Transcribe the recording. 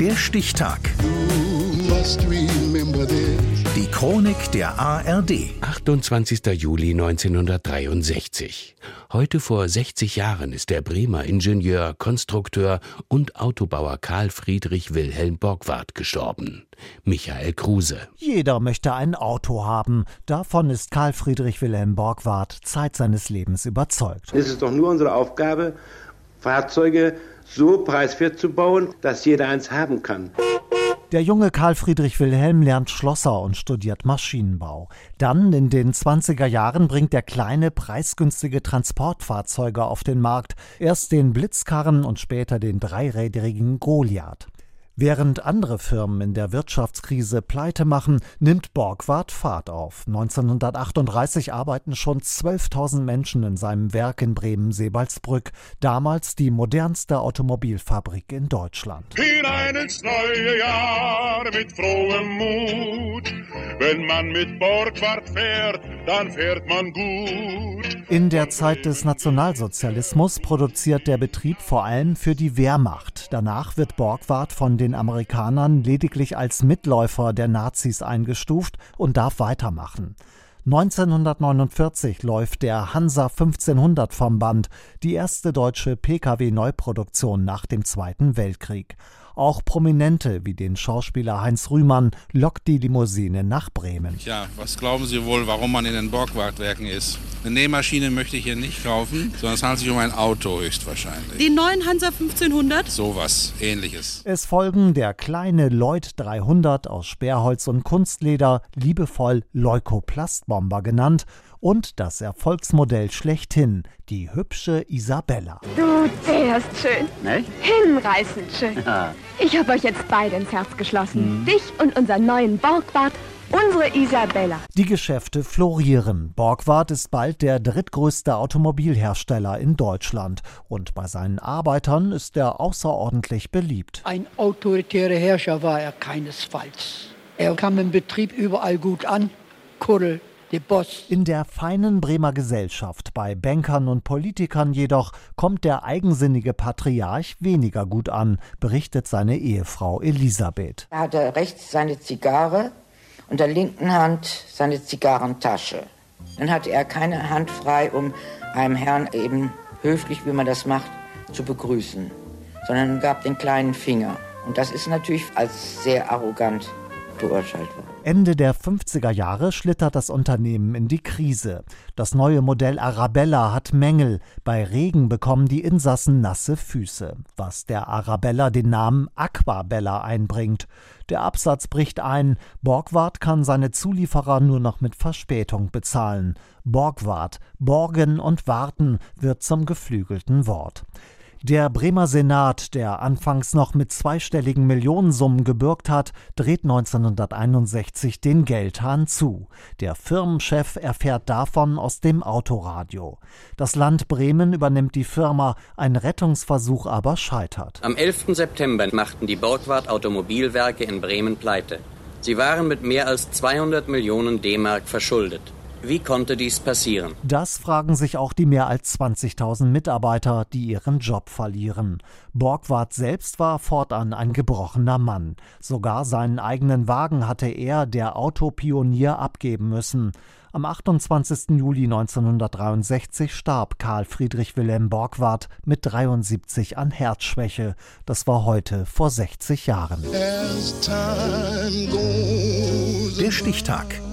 Der Stichtag. Die Chronik der ARD. 28. Juli 1963. Heute vor 60 Jahren ist der Bremer Ingenieur, Konstrukteur und Autobauer Karl Friedrich Wilhelm Borgward gestorben. Michael Kruse. Jeder möchte ein Auto haben. Davon ist Karl Friedrich Wilhelm Borgward Zeit seines Lebens überzeugt. Es ist doch nur unsere Aufgabe, Fahrzeuge so preiswert zu bauen, dass jeder eins haben kann. Der junge Karl Friedrich Wilhelm lernt Schlosser und studiert Maschinenbau. Dann in den 20er Jahren bringt er kleine, preisgünstige Transportfahrzeuge auf den Markt. Erst den Blitzkarren und später den dreirädrigen Goliath. Während andere Firmen in der Wirtschaftskrise pleite machen, nimmt Borgward Fahrt auf. 1938 arbeiten schon 12.000 Menschen in seinem Werk in Bremen-Sebalsbrück, damals die modernste Automobilfabrik in Deutschland. Hinein ins neue Jahr mit frohem Mut. Wenn man mit Borgward fährt, dann fährt man gut. In der Zeit des Nationalsozialismus produziert der Betrieb vor allem für die Wehrmacht. Danach wird Borgward von den Amerikanern lediglich als Mitläufer der Nazis eingestuft und darf weitermachen. 1949 läuft der Hansa 1500 vom Band, die erste deutsche Pkw-Neuproduktion nach dem Zweiten Weltkrieg. Auch Prominente wie den Schauspieler Heinz Rühmann lockt die Limousine nach Bremen. Ja, was glauben Sie wohl, warum man in den Borgwardwerken ist? Eine Nähmaschine möchte ich hier nicht kaufen, sondern es handelt sich um ein Auto höchstwahrscheinlich. Den neuen Hansa 1500? Sowas, ähnliches. Es folgen der kleine Lloyd 300 aus Sperrholz und Kunstleder, liebevoll Leukoplastbomber genannt, und das Erfolgsmodell schlechthin, die hübsche Isabella. Du zählst schön. Nicht? Hinreißend schön. Ja. Ich habe euch jetzt beide ins Herz geschlossen. Dich und unseren neuen Borgwart, unsere Isabella. Die Geschäfte florieren. Borgward ist bald der drittgrößte Automobilhersteller in Deutschland. Und bei seinen Arbeitern ist er außerordentlich beliebt. Ein autoritärer Herrscher war er keinesfalls. Er kam im Betrieb überall gut an. Kuddel. In der feinen Bremer Gesellschaft, bei Bankern und Politikern jedoch, kommt der eigensinnige Patriarch weniger gut an, berichtet seine Ehefrau Elisabeth. Er hatte rechts seine Zigarre und der linken Hand seine Zigarrentasche. Dann hatte er keine Hand frei, um einem Herrn eben höflich, wie man das macht, zu begrüßen, sondern gab den kleinen Finger. Und das ist natürlich als sehr arrogant beurteilt worden. Ende der 50er Jahre schlittert das Unternehmen in die Krise. Das neue Modell Arabella hat Mängel. Bei Regen bekommen die Insassen nasse Füße, was der Arabella den Namen Aquabella einbringt. Der Absatz bricht ein. Borgward kann seine Zulieferer nur noch mit Verspätung bezahlen. Borgward, Borgen und Warten wird zum geflügelten Wort. Der Bremer Senat, der anfangs noch mit zweistelligen Millionensummen gebürgt hat, dreht 1961 den Geldhahn zu. Der Firmenchef erfährt davon aus dem Autoradio. Das Land Bremen übernimmt die Firma, ein Rettungsversuch aber scheitert. Am 11. September machten die Borgward Automobilwerke in Bremen pleite. Sie waren mit mehr als 200 Millionen D-Mark verschuldet. Wie konnte dies passieren? Das fragen sich auch die mehr als 20.000 Mitarbeiter, die ihren Job verlieren. Borgward selbst war fortan ein gebrochener Mann. Sogar seinen eigenen Wagen hatte er, der Autopionier, abgeben müssen. Am 28. Juli 1963 starb Karl Friedrich Wilhelm Borgward mit 73 an Herzschwäche. Das war heute vor 60 Jahren. Der Stichtag.